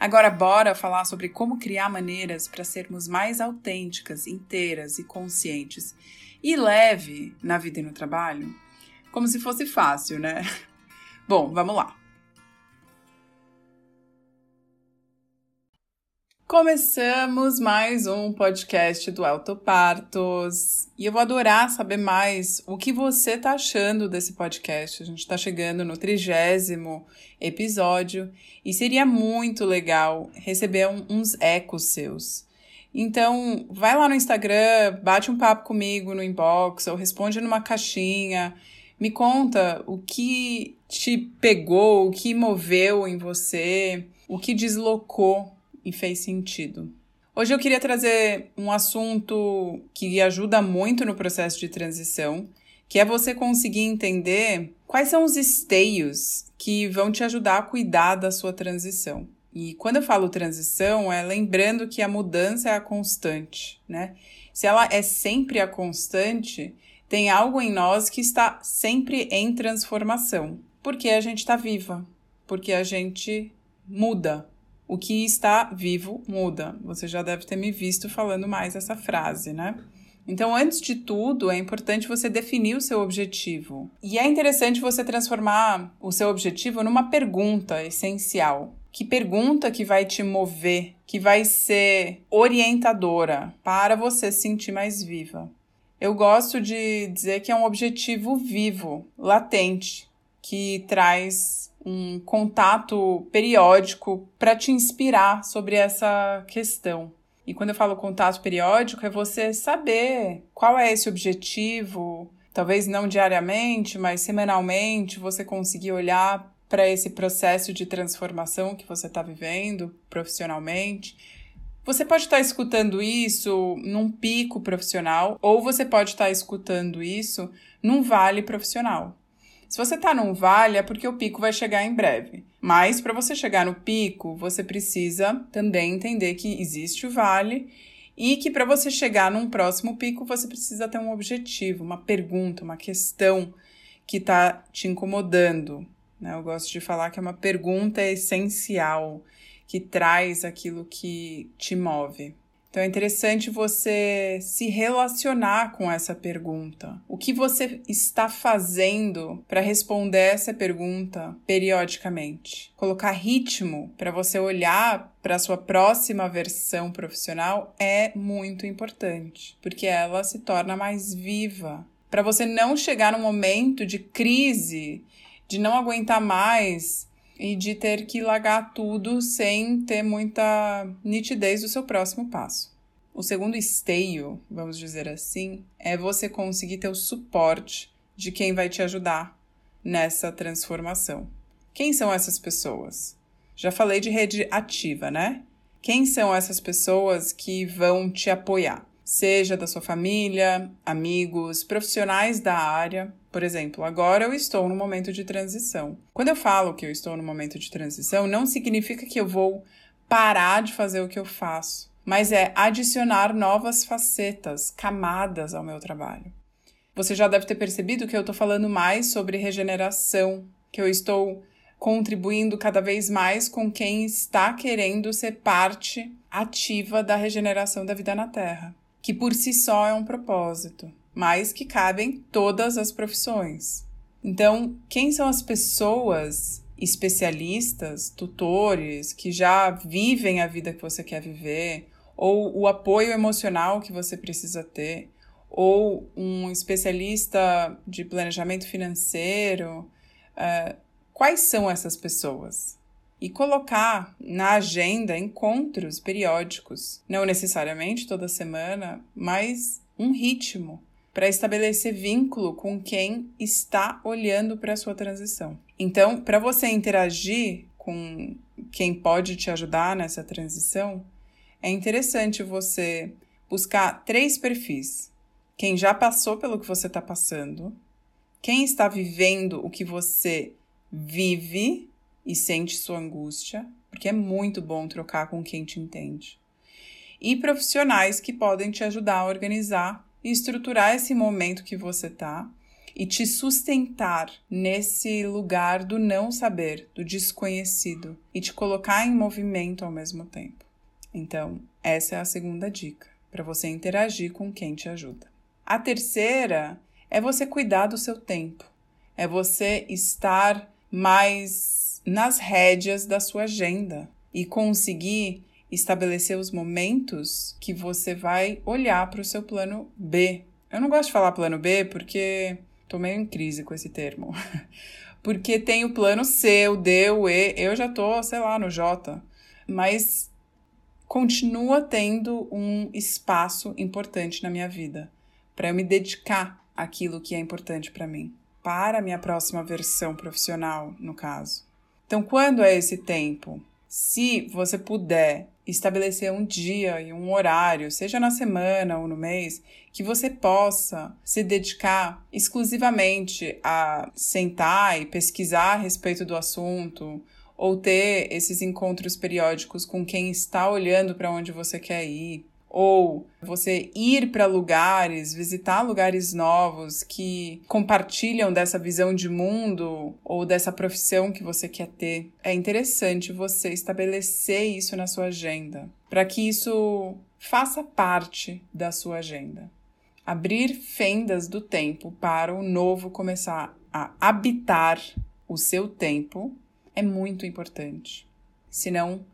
Agora, bora falar sobre como criar maneiras para sermos mais autênticas, inteiras e conscientes e leve na vida e no trabalho? Como se fosse fácil, né? Bom, vamos lá. Começamos mais um podcast do Autopartos e eu vou adorar saber mais o que você está achando desse podcast. A gente está chegando no trigésimo episódio e seria muito legal receber um, uns ecos seus. Então, vai lá no Instagram, bate um papo comigo no inbox ou responde numa caixinha. Me conta o que te pegou, o que moveu em você, o que deslocou e fez sentido. Hoje eu queria trazer um assunto que ajuda muito no processo de transição, que é você conseguir entender quais são os esteios que vão te ajudar a cuidar da sua transição. E quando eu falo transição, é lembrando que a mudança é a constante, né? Se ela é sempre a constante, tem algo em nós que está sempre em transformação, porque a gente está viva, porque a gente muda, o que está vivo muda. Você já deve ter me visto falando mais essa frase, né? Então, antes de tudo, é importante você definir o seu objetivo. E é interessante você transformar o seu objetivo numa pergunta essencial. Que pergunta que vai te mover, que vai ser orientadora para você se sentir mais viva? Eu gosto de dizer que é um objetivo vivo, latente, que traz um contato periódico para te inspirar sobre essa questão. E quando eu falo contato periódico, é você saber qual é esse objetivo, talvez não diariamente, mas semanalmente, você conseguir olhar para esse processo de transformação que você está vivendo profissionalmente. Você pode estar tá escutando isso num pico profissional, ou você pode estar tá escutando isso num vale profissional. Se você está num vale, é porque o pico vai chegar em breve. Mas para você chegar no pico, você precisa também entender que existe o vale e que para você chegar num próximo pico, você precisa ter um objetivo, uma pergunta, uma questão que está te incomodando. Né? Eu gosto de falar que é uma pergunta essencial que traz aquilo que te move. Então é interessante você se relacionar com essa pergunta. O que você está fazendo para responder essa pergunta periodicamente? Colocar ritmo para você olhar para a sua próxima versão profissional é muito importante, porque ela se torna mais viva. Para você não chegar num momento de crise, de não aguentar mais e de ter que largar tudo sem ter muita nitidez do seu próximo passo. O segundo esteio, vamos dizer assim, é você conseguir ter o suporte de quem vai te ajudar nessa transformação. Quem são essas pessoas? Já falei de rede ativa, né? Quem são essas pessoas que vão te apoiar? Seja da sua família, amigos, profissionais da área, por exemplo, agora eu estou no momento de transição. Quando eu falo que eu estou no momento de transição, não significa que eu vou parar de fazer o que eu faço, mas é adicionar novas facetas, camadas ao meu trabalho. Você já deve ter percebido que eu estou falando mais sobre regeneração, que eu estou contribuindo cada vez mais com quem está querendo ser parte ativa da regeneração da vida na Terra, que por si só é um propósito mas que cabem todas as profissões. Então, quem são as pessoas especialistas, tutores, que já vivem a vida que você quer viver, ou o apoio emocional que você precisa ter, ou um especialista de planejamento financeiro. Uh, quais são essas pessoas? E colocar na agenda encontros periódicos, não necessariamente toda semana, mas um ritmo para estabelecer vínculo com quem está olhando para a sua transição. Então, para você interagir com quem pode te ajudar nessa transição, é interessante você buscar três perfis: quem já passou pelo que você está passando, quem está vivendo o que você vive e sente sua angústia, porque é muito bom trocar com quem te entende, e profissionais que podem te ajudar a organizar e estruturar esse momento que você está e te sustentar nesse lugar do não saber, do desconhecido e te colocar em movimento ao mesmo tempo. Então, essa é a segunda dica para você interagir com quem te ajuda. A terceira é você cuidar do seu tempo, é você estar mais nas rédeas da sua agenda e conseguir estabelecer os momentos que você vai olhar para o seu plano B. Eu não gosto de falar plano B porque tô meio em crise com esse termo. porque tem o plano C, o D, o E, eu já tô, sei lá, no J. Mas continua tendo um espaço importante na minha vida para eu me dedicar àquilo que é importante para mim, para a minha próxima versão profissional, no caso. Então, quando é esse tempo? Se você puder estabelecer um dia e um horário, seja na semana ou no mês, que você possa se dedicar exclusivamente a sentar e pesquisar a respeito do assunto, ou ter esses encontros periódicos com quem está olhando para onde você quer ir, ou você ir para lugares, visitar lugares novos que compartilham dessa visão de mundo ou dessa profissão que você quer ter. É interessante você estabelecer isso na sua agenda, para que isso faça parte da sua agenda. Abrir fendas do tempo para o novo começar a habitar o seu tempo é muito importante. Senão,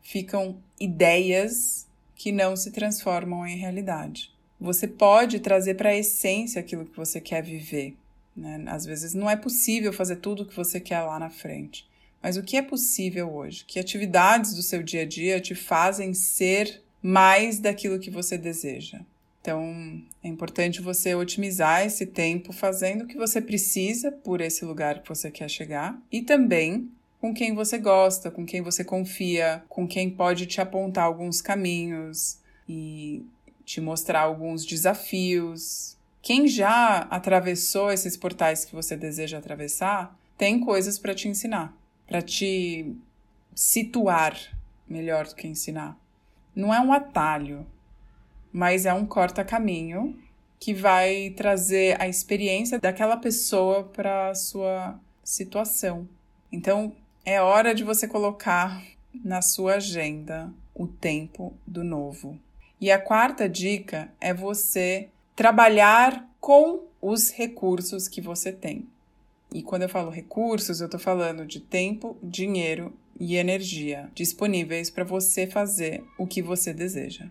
ficam ideias que não se transformam em realidade. Você pode trazer para a essência aquilo que você quer viver. Né? Às vezes não é possível fazer tudo o que você quer lá na frente. Mas o que é possível hoje? Que atividades do seu dia a dia te fazem ser mais daquilo que você deseja? Então, é importante você otimizar esse tempo fazendo o que você precisa por esse lugar que você quer chegar e também com quem você gosta, com quem você confia, com quem pode te apontar alguns caminhos e te mostrar alguns desafios. Quem já atravessou esses portais que você deseja atravessar, tem coisas para te ensinar, para te situar melhor do que ensinar. Não é um atalho, mas é um corta-caminho que vai trazer a experiência daquela pessoa para sua situação. Então, é hora de você colocar na sua agenda o tempo do novo. E a quarta dica é você trabalhar com os recursos que você tem. E quando eu falo recursos, eu estou falando de tempo, dinheiro e energia disponíveis para você fazer o que você deseja.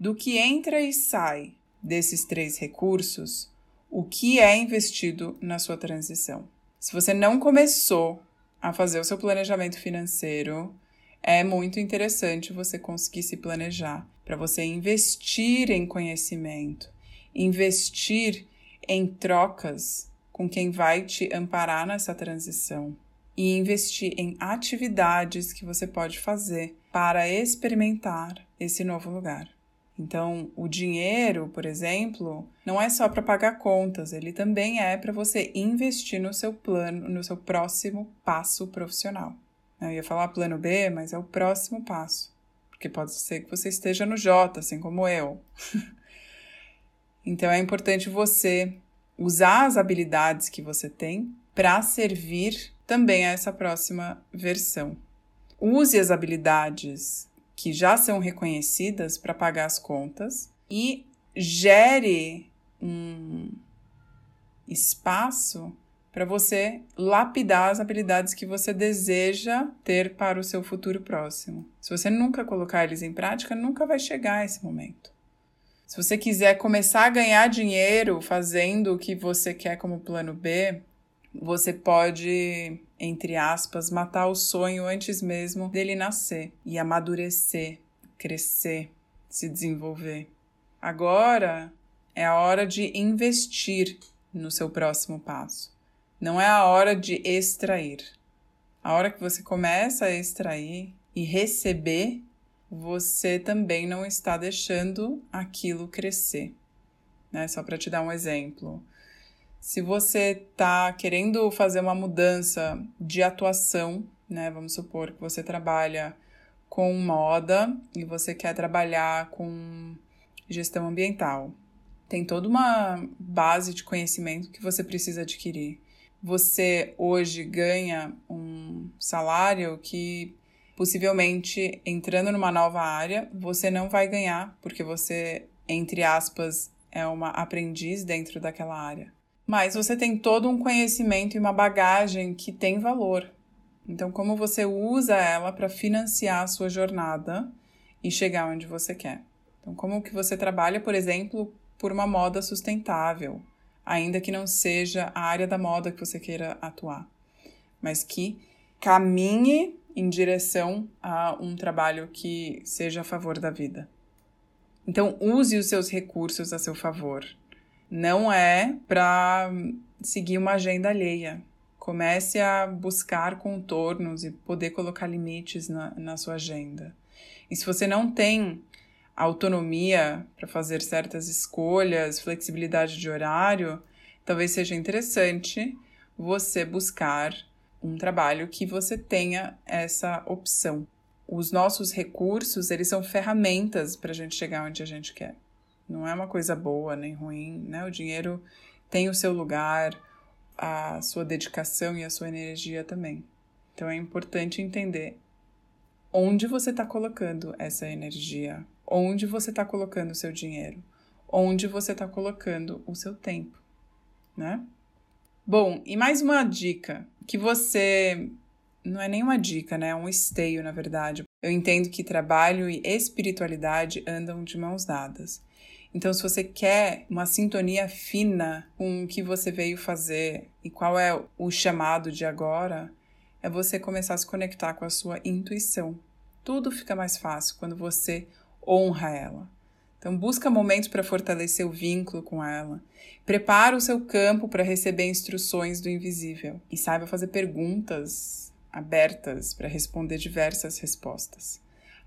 Do que entra e sai desses três recursos, o que é investido na sua transição? Se você não começou a fazer o seu planejamento financeiro, é muito interessante você conseguir se planejar para você investir em conhecimento, investir em trocas com quem vai te amparar nessa transição e investir em atividades que você pode fazer para experimentar esse novo lugar. Então, o dinheiro, por exemplo, não é só para pagar contas, ele também é para você investir no seu plano, no seu próximo passo profissional. Eu ia falar plano B, mas é o próximo passo, porque pode ser que você esteja no J, assim como eu. então, é importante você usar as habilidades que você tem para servir também a essa próxima versão. Use as habilidades que já são reconhecidas para pagar as contas e gere um espaço para você lapidar as habilidades que você deseja ter para o seu futuro próximo. Se você nunca colocar eles em prática, nunca vai chegar a esse momento. Se você quiser começar a ganhar dinheiro fazendo o que você quer como plano B, você pode, entre aspas, matar o sonho antes mesmo dele nascer e amadurecer, crescer, se desenvolver. Agora é a hora de investir no seu próximo passo. Não é a hora de extrair. A hora que você começa a extrair e receber, você também não está deixando aquilo crescer. Né? Só para te dar um exemplo. Se você está querendo fazer uma mudança de atuação, né? Vamos supor que você trabalha com moda e você quer trabalhar com gestão ambiental. Tem toda uma base de conhecimento que você precisa adquirir você hoje ganha um salário que possivelmente entrando numa nova área você não vai ganhar, porque você, entre aspas, é uma aprendiz dentro daquela área. Mas você tem todo um conhecimento e uma bagagem que tem valor. Então, como você usa ela para financiar a sua jornada e chegar onde você quer? Então, como que você trabalha, por exemplo, por uma moda sustentável? ainda que não seja a área da moda que você queira atuar, mas que caminhe em direção a um trabalho que seja a favor da vida. Então, use os seus recursos a seu favor. Não é para seguir uma agenda alheia. Comece a buscar contornos e poder colocar limites na, na sua agenda. E se você não tem autonomia para fazer certas escolhas, flexibilidade de horário, talvez seja interessante você buscar um trabalho que você tenha essa opção. Os nossos recursos, eles são ferramentas para a gente chegar onde a gente quer. Não é uma coisa boa nem ruim, né? O dinheiro tem o seu lugar, a sua dedicação e a sua energia também. Então é importante entender onde você está colocando essa energia, onde você está colocando o seu dinheiro, onde você está colocando o seu tempo, né? Bom, e mais uma dica que você não é nem uma dica, né? É um esteio, na verdade. Eu entendo que trabalho e espiritualidade andam de mãos dadas. Então, se você quer uma sintonia fina com o que você veio fazer e qual é o chamado de agora, é você começar a se conectar com a sua intuição. Tudo fica mais fácil quando você honra ela. Então, busca momentos para fortalecer o vínculo com ela. Prepara o seu campo para receber instruções do invisível e saiba fazer perguntas abertas para responder diversas respostas.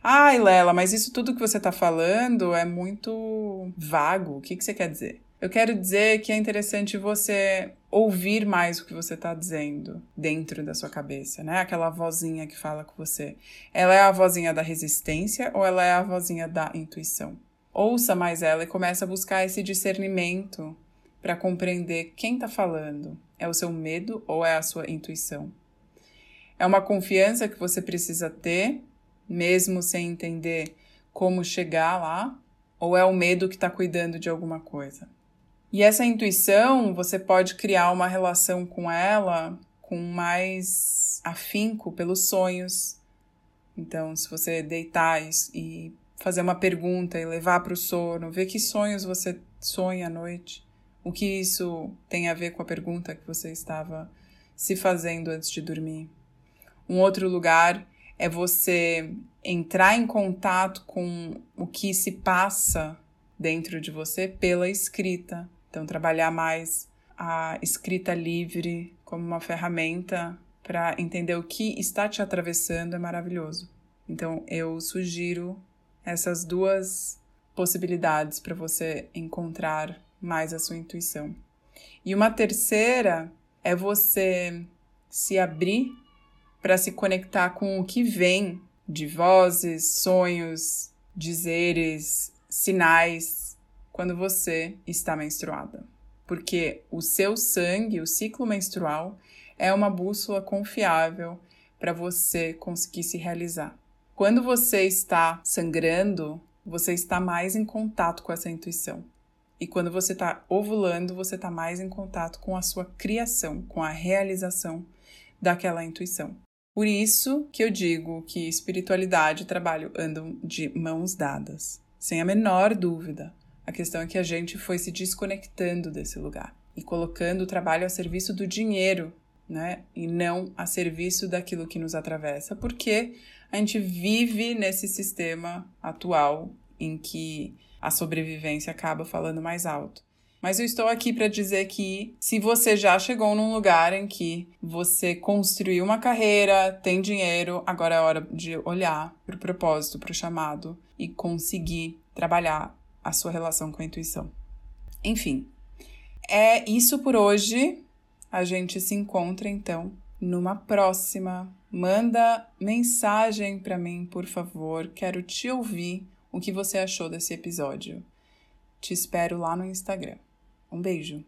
Ai, Lela, mas isso tudo que você está falando é muito vago. O que, que você quer dizer? Eu quero dizer que é interessante você ouvir mais o que você está dizendo dentro da sua cabeça, né? Aquela vozinha que fala com você. Ela é a vozinha da resistência ou ela é a vozinha da intuição? Ouça mais ela e comece a buscar esse discernimento para compreender quem está falando. É o seu medo ou é a sua intuição? É uma confiança que você precisa ter, mesmo sem entender como chegar lá? Ou é o medo que está cuidando de alguma coisa? E essa intuição, você pode criar uma relação com ela com mais afinco pelos sonhos. Então, se você deitar e fazer uma pergunta e levar para o sono, ver que sonhos você sonha à noite, o que isso tem a ver com a pergunta que você estava se fazendo antes de dormir. Um outro lugar é você entrar em contato com o que se passa dentro de você pela escrita. Então, trabalhar mais a escrita livre como uma ferramenta para entender o que está te atravessando é maravilhoso. Então, eu sugiro essas duas possibilidades para você encontrar mais a sua intuição. E uma terceira é você se abrir para se conectar com o que vem de vozes, sonhos, dizeres, sinais quando você está menstruada. Porque o seu sangue, o ciclo menstrual, é uma bússola confiável para você conseguir se realizar. Quando você está sangrando, você está mais em contato com essa intuição. E quando você está ovulando, você está mais em contato com a sua criação, com a realização daquela intuição. Por isso que eu digo que espiritualidade e trabalho andam de mãos dadas, sem a menor dúvida. A questão é que a gente foi se desconectando desse lugar e colocando o trabalho a serviço do dinheiro, né? E não a serviço daquilo que nos atravessa, porque a gente vive nesse sistema atual em que a sobrevivência acaba falando mais alto. Mas eu estou aqui para dizer que se você já chegou num lugar em que você construiu uma carreira, tem dinheiro, agora é hora de olhar para o propósito, para o chamado e conseguir trabalhar a sua relação com a intuição. Enfim, é isso por hoje. A gente se encontra então numa próxima. Manda mensagem para mim, por favor. Quero te ouvir o que você achou desse episódio. Te espero lá no Instagram. Um beijo!